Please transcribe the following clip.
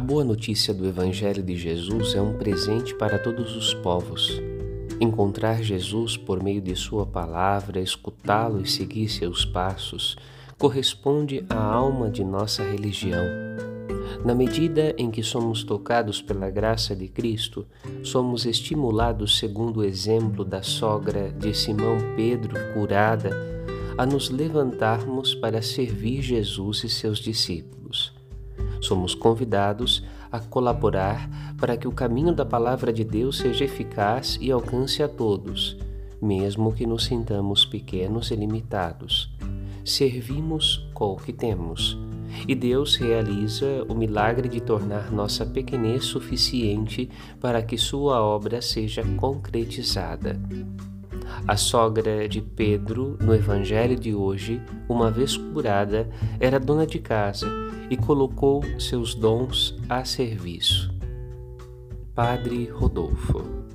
boa notícia do Evangelho de Jesus é um presente para todos os povos. Encontrar Jesus por meio de Sua palavra, escutá-lo e seguir seus passos, corresponde à alma de nossa religião. Na medida em que somos tocados pela graça de Cristo, somos estimulados, segundo o exemplo da sogra de Simão Pedro curada, a nos levantarmos para servir Jesus e seus discípulos. Somos convidados a colaborar para que o caminho da palavra de Deus seja eficaz e alcance a todos, mesmo que nos sintamos pequenos e limitados. Servimos com o que temos, e Deus realiza o milagre de tornar nossa pequenez suficiente para que Sua obra seja concretizada. A sogra de Pedro, no Evangelho de hoje, uma vez curada, era dona de casa e colocou seus dons a serviço. Padre Rodolfo